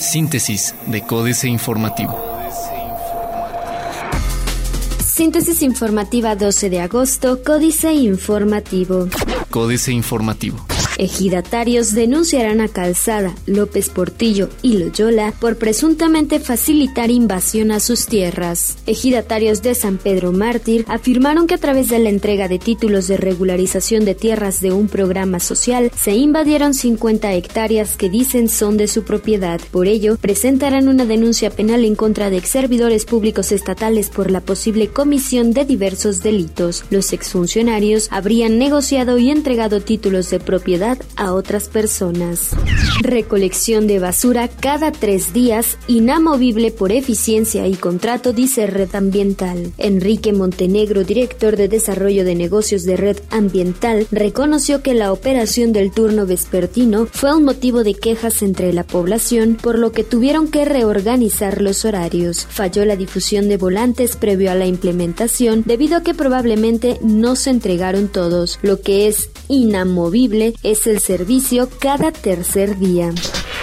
Síntesis de Códice Informativo. Síntesis informativa 12 de agosto, Códice Informativo. Códice Informativo. Ejidatarios denunciarán a Calzada, López Portillo y Loyola por presuntamente facilitar invasión a sus tierras. Ejidatarios de San Pedro Mártir afirmaron que a través de la entrega de títulos de regularización de tierras de un programa social se invadieron 50 hectáreas que dicen son de su propiedad. Por ello, presentarán una denuncia penal en contra de ex servidores públicos estatales por la posible comisión de diversos delitos. Los exfuncionarios habrían negociado y entregado títulos de propiedad a otras personas. Recolección de basura cada tres días, inamovible por eficiencia y contrato, dice Red Ambiental. Enrique Montenegro, director de Desarrollo de Negocios de Red Ambiental, reconoció que la operación del turno vespertino fue un motivo de quejas entre la población, por lo que tuvieron que reorganizar los horarios. Falló la difusión de volantes previo a la implementación, debido a que probablemente no se entregaron todos. Lo que es inamovible es el servicio cada tercer día.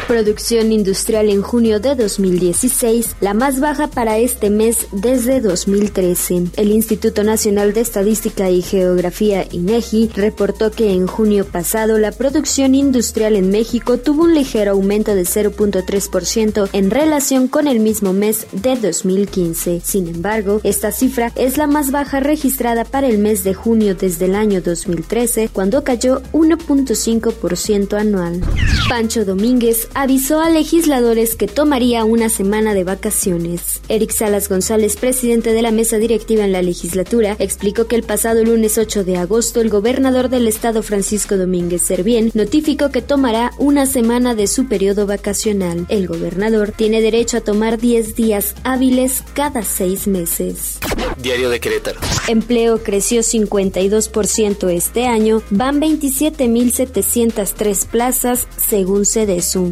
Producción industrial en junio de 2016, la más baja para este mes desde 2013. El Instituto Nacional de Estadística y Geografía, INEGI, reportó que en junio pasado la producción industrial en México tuvo un ligero aumento de 0.3% en relación con el mismo mes de 2015. Sin embargo, esta cifra es la más baja registrada para el mes de junio desde el año 2013, cuando cayó 1.5% anual. Pancho Domínguez avisó a legisladores que tomaría una semana de vacaciones. Eric Salas González, presidente de la mesa directiva en la legislatura, explicó que el pasado lunes 8 de agosto el gobernador del estado Francisco Domínguez Servién notificó que tomará una semana de su periodo vacacional. El gobernador tiene derecho a tomar 10 días hábiles cada seis meses. Diario de Querétaro. Empleo creció 52% este año, van 27.703 plazas según CEDESU.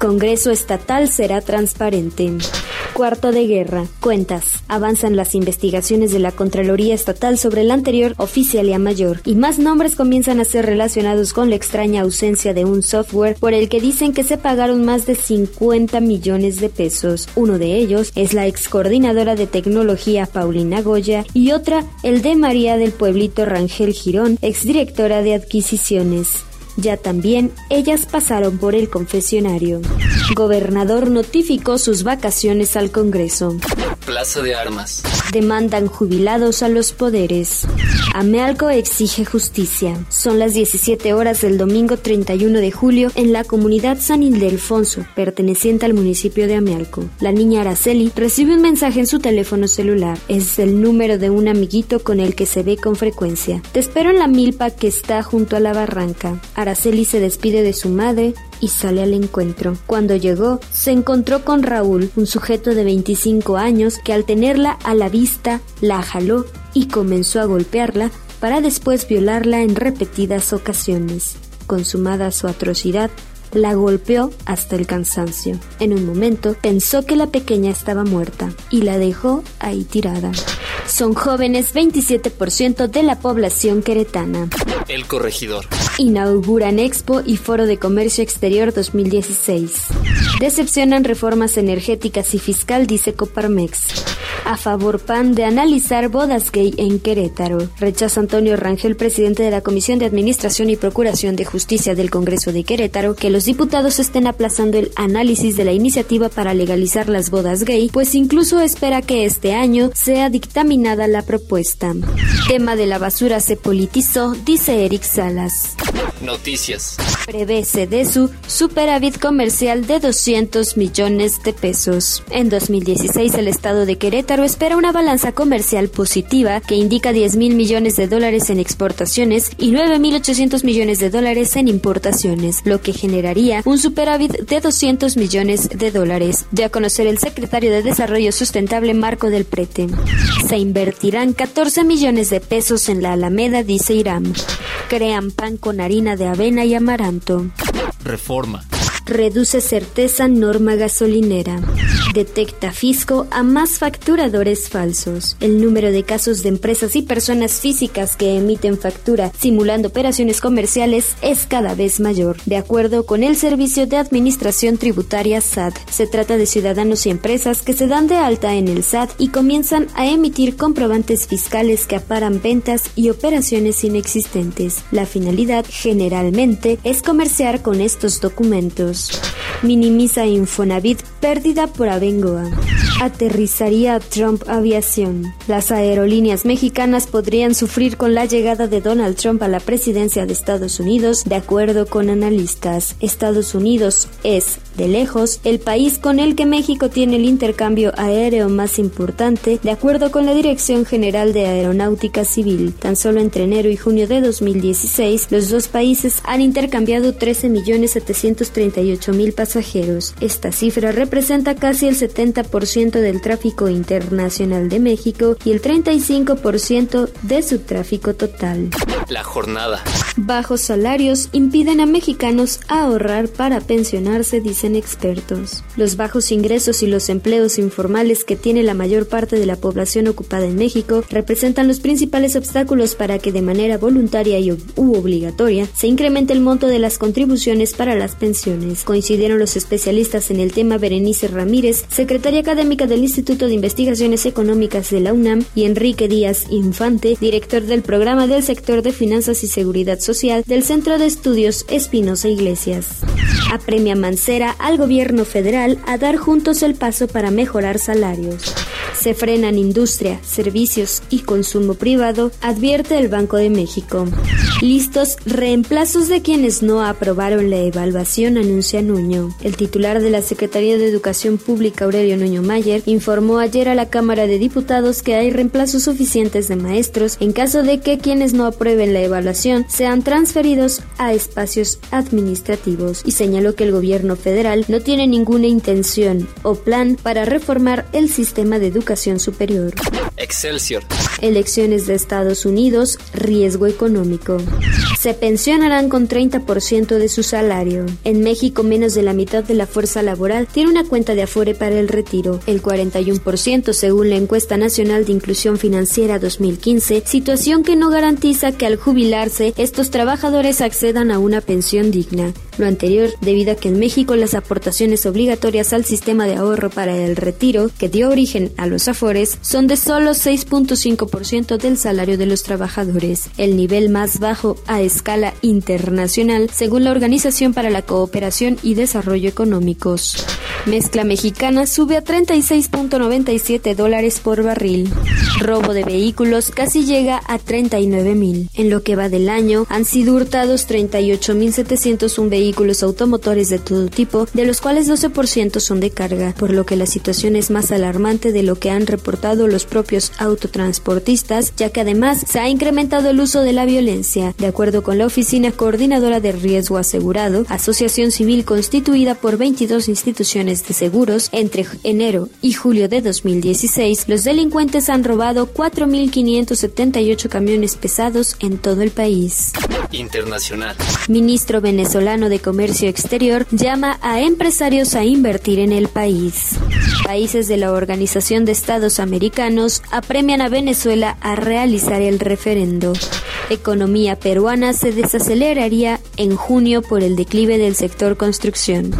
Congreso Estatal será transparente. Cuarto de guerra. Cuentas. Avanzan las investigaciones de la Contraloría Estatal sobre el anterior oficialía mayor y más nombres comienzan a ser relacionados con la extraña ausencia de un software por el que dicen que se pagaron más de 50 millones de pesos. Uno de ellos es la ex coordinadora de tecnología Paulina Goya y otra el de María del Pueblito Rangel Girón, exdirectora de adquisiciones. Ya también ellas pasaron por el confesionario. Gobernador notificó sus vacaciones al Congreso. Plaza de Armas. Demandan jubilados a los poderes. Amealco exige justicia. Son las 17 horas del domingo 31 de julio en la comunidad San Ildefonso, perteneciente al municipio de Amealco. La niña Araceli recibe un mensaje en su teléfono celular. Es el número de un amiguito con el que se ve con frecuencia. Te espero en la milpa que está junto a la barranca. Araceli se despide de su madre y sale al encuentro. Cuando llegó, se encontró con Raúl, un sujeto de 25 años que al tenerla a la vista, la jaló y comenzó a golpearla para después violarla en repetidas ocasiones. Consumada su atrocidad, la golpeó hasta el cansancio. En un momento pensó que la pequeña estaba muerta y la dejó ahí tirada. Son jóvenes 27% de la población queretana. El corregidor. Inauguran Expo y Foro de Comercio Exterior 2016. Decepcionan reformas energéticas y fiscal, dice Coparmex. A favor PAN de analizar bodas gay en Querétaro. Rechaza Antonio Rangel, presidente de la Comisión de Administración y Procuración de Justicia del Congreso de Querétaro, que los diputados estén aplazando el análisis de la iniciativa para legalizar las bodas gay, pues incluso espera que este año sea dictaminada la propuesta. Tema de la basura se politizó, dice Eric Salas. Noticias. Prevé su superávit comercial de 200 millones de pesos. En 2016 el estado de Querétaro espera una balanza comercial positiva que indica 10 mil millones de dólares en exportaciones y 9.800 millones de dólares en importaciones, lo que generaría un superávit de 200 millones de dólares, de a conocer el secretario de Desarrollo Sustentable Marco del Prete. Se invertirán 14 millones de pesos en la Alameda, dice Iram. Crean pan con harina de avena y amaranto. Reforma. Reduce certeza norma gasolinera. Detecta fisco a más facturadores falsos. El número de casos de empresas y personas físicas que emiten factura simulando operaciones comerciales es cada vez mayor. De acuerdo con el Servicio de Administración Tributaria SAT, se trata de ciudadanos y empresas que se dan de alta en el SAT y comienzan a emitir comprobantes fiscales que aparan ventas y operaciones inexistentes. La finalidad generalmente es comerciar con estos documentos. Minimiza Infonavit pérdida por Abengoa. Aterrizaría Trump Aviación. Las aerolíneas mexicanas podrían sufrir con la llegada de Donald Trump a la presidencia de Estados Unidos, de acuerdo con analistas. Estados Unidos es, de lejos, el país con el que México tiene el intercambio aéreo más importante, de acuerdo con la Dirección General de Aeronáutica Civil. Tan solo entre enero y junio de 2016, los dos países han intercambiado 13.738.000 pasajeros. Esta cifra representa casi el 70% del tráfico internacional de México y el 35% de su tráfico total. La jornada. Bajos salarios impiden a mexicanos ahorrar para pensionarse, dicen expertos. Los bajos ingresos y los empleos informales que tiene la mayor parte de la población ocupada en México representan los principales obstáculos para que de manera voluntaria y u obligatoria se incremente el monto de las contribuciones para las pensiones. Coincidieron los especialistas en el tema Berenice Ramírez, secretaria académica del Instituto de Investigaciones Económicas de la UNAM, y Enrique Díaz Infante, director del programa del sector de Finanzas y Seguridad Social del Centro de Estudios Espinosa Iglesias. Apremia Mancera al gobierno federal a dar juntos el paso para mejorar salarios. Se frenan industria, servicios y consumo privado, advierte el Banco de México. Listos reemplazos de quienes no aprobaron la evaluación, anuncia Nuño. El titular de la Secretaría de Educación Pública, Aurelio Nuño Mayer, informó ayer a la Cámara de Diputados que hay reemplazos suficientes de maestros en caso de que quienes no aprueben la evaluación sean transferidos a espacios administrativos y señaló que el gobierno federal no tiene ninguna intención o plan para reformar el sistema de educación superior. Excelsior. Elecciones de Estados Unidos, riesgo económico. Se pensionarán con 30% de su salario. En México, menos de la mitad de la fuerza laboral tiene una cuenta de afore para el retiro, el 41% según la encuesta nacional de inclusión financiera 2015, situación que no garantiza que al jubilarse estos trabajadores accedan a una pensión digna. Lo anterior debido a que en México las aportaciones obligatorias al sistema de ahorro para el retiro, que dio origen a los afores, son de solo 6.5% del salario de los trabajadores, el nivel más bajo a escala internacional, según la Organización para la Cooperación y Desarrollo Económicos. Mezcla mexicana sube a 36.97 dólares por barril. Robo de vehículos casi llega a 39 mil. En lo que va del año, han sido hurtados 38.701 vehículos automotores de todo tipo, de los cuales 12% son de carga, por lo que la situación es más alarmante de lo que han reportado los propios autotransportistas, ya que además se ha incrementado el uso de la violencia. De acuerdo con la Oficina Coordinadora de Riesgo Asegurado, asociación civil constituida por 22 instituciones de seguros, entre enero y julio de 2016, los delincuentes han robado 4.578 camiones pesados en todo el país. Internacional. Ministro venezolano de Comercio Exterior llama a empresarios a invertir en el país. Países de la Organización de Estados Americanos apremian a Venezuela a realizar el referendo. Economía peruana se desaceleraría en junio por el declive del sector construcción.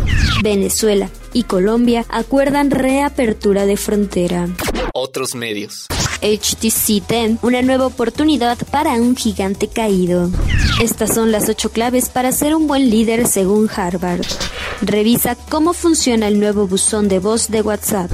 Venezuela y Colombia acuerdan reapertura de frontera. Otros medios. HTC 10, una nueva oportunidad para un gigante caído. Estas son las ocho claves para ser un buen líder según Harvard. Revisa cómo funciona el nuevo buzón de voz de WhatsApp.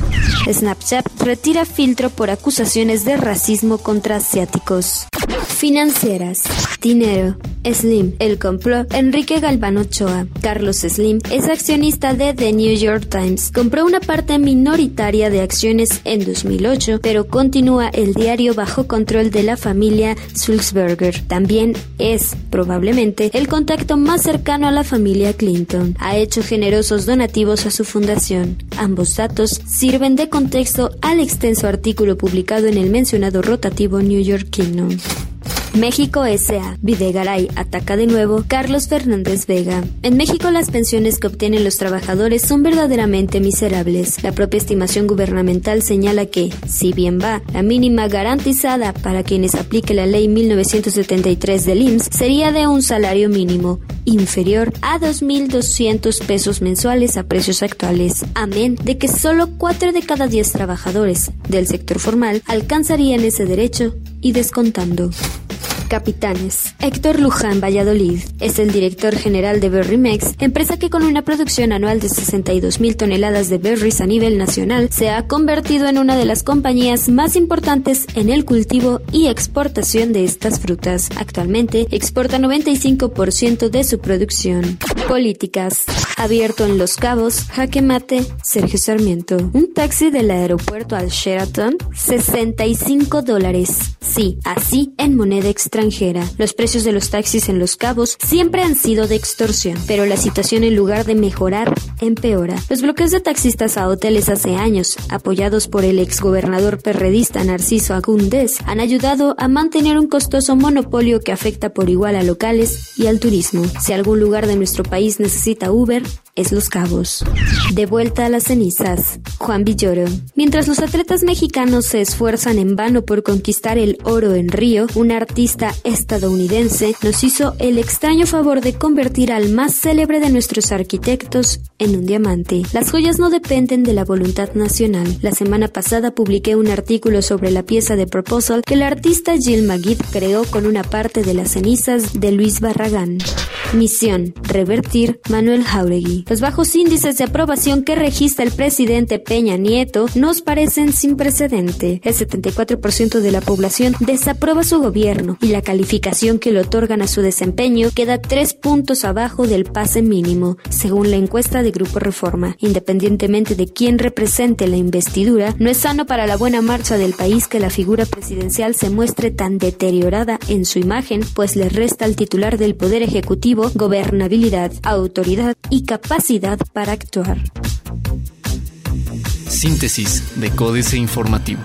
Snapchat retira filtro por acusaciones de racismo contra asiáticos. Financieras. Dinero. Slim. El complot. Enrique Galván Ochoa. Carlos Slim es accionista de The New York Times. Compró una parte minoritaria de acciones en 2008, pero continúa el diario bajo control de la familia Sulzberger. También es, probablemente, el contacto más cercano a la familia Clinton. Ha hecho generosos donativos a su fundación. Ambos datos sirven de contexto al extenso artículo publicado en el mencionado rotativo New York Kingdom. México S.A. Videgaray ataca de nuevo Carlos Fernández Vega. En México las pensiones que obtienen los trabajadores son verdaderamente miserables. La propia estimación gubernamental señala que, si bien va, la mínima garantizada para quienes aplique la ley 1973 del IMSS sería de un salario mínimo, inferior a 2.200 pesos mensuales a precios actuales, amén de que solo 4 de cada 10 trabajadores del sector formal alcanzarían ese derecho y descontando. Capitanes. Héctor Luján Valladolid es el director general de Berrymex, empresa que con una producción anual de 62 mil toneladas de berries a nivel nacional se ha convertido en una de las compañías más importantes en el cultivo y exportación de estas frutas. Actualmente exporta 95% de su producción. Políticas. Abierto en Los Cabos, Jaque Mate, Sergio Sarmiento. Un taxi del aeropuerto al Sheraton, 65 dólares. Sí, así en moneda extranjera. Los precios de los taxis en Los Cabos siempre han sido de extorsión, pero la situación en lugar de mejorar, empeora. Los bloqueos de taxistas a hoteles hace años, apoyados por el exgobernador perredista Narciso Agúndez, han ayudado a mantener un costoso monopolio que afecta por igual a locales y al turismo. Si algún lugar de nuestro país necesita Uber, es Los Cabos. De vuelta a las cenizas, Juan Villoro. Mientras los atletas mexicanos se esfuerzan en vano por conquistar el oro en Río, un artista estadounidense nos hizo el extraño favor de convertir al más célebre de nuestros arquitectos en un diamante. Las joyas no dependen de la voluntad nacional. La semana pasada publiqué un artículo sobre la pieza de Proposal que el artista Jill Magid creó con una parte de las cenizas de Luis Barragán. Misión: revertir Manuel Jauregui. Los bajos índices de aprobación que registra el presidente Peña Nieto nos parecen sin precedente. El 74% de la población desaprueba su gobierno y la calificación que le otorgan a su desempeño queda tres puntos abajo del pase mínimo, según la encuesta de Grupo Reforma. Independientemente de quién represente la investidura, no es sano para la buena marcha del país que la figura presidencial se muestre tan deteriorada en su imagen, pues le resta al titular del Poder Ejecutivo gobernabilidad, autoridad y capacidad para actuar. Síntesis de Códice Informativo.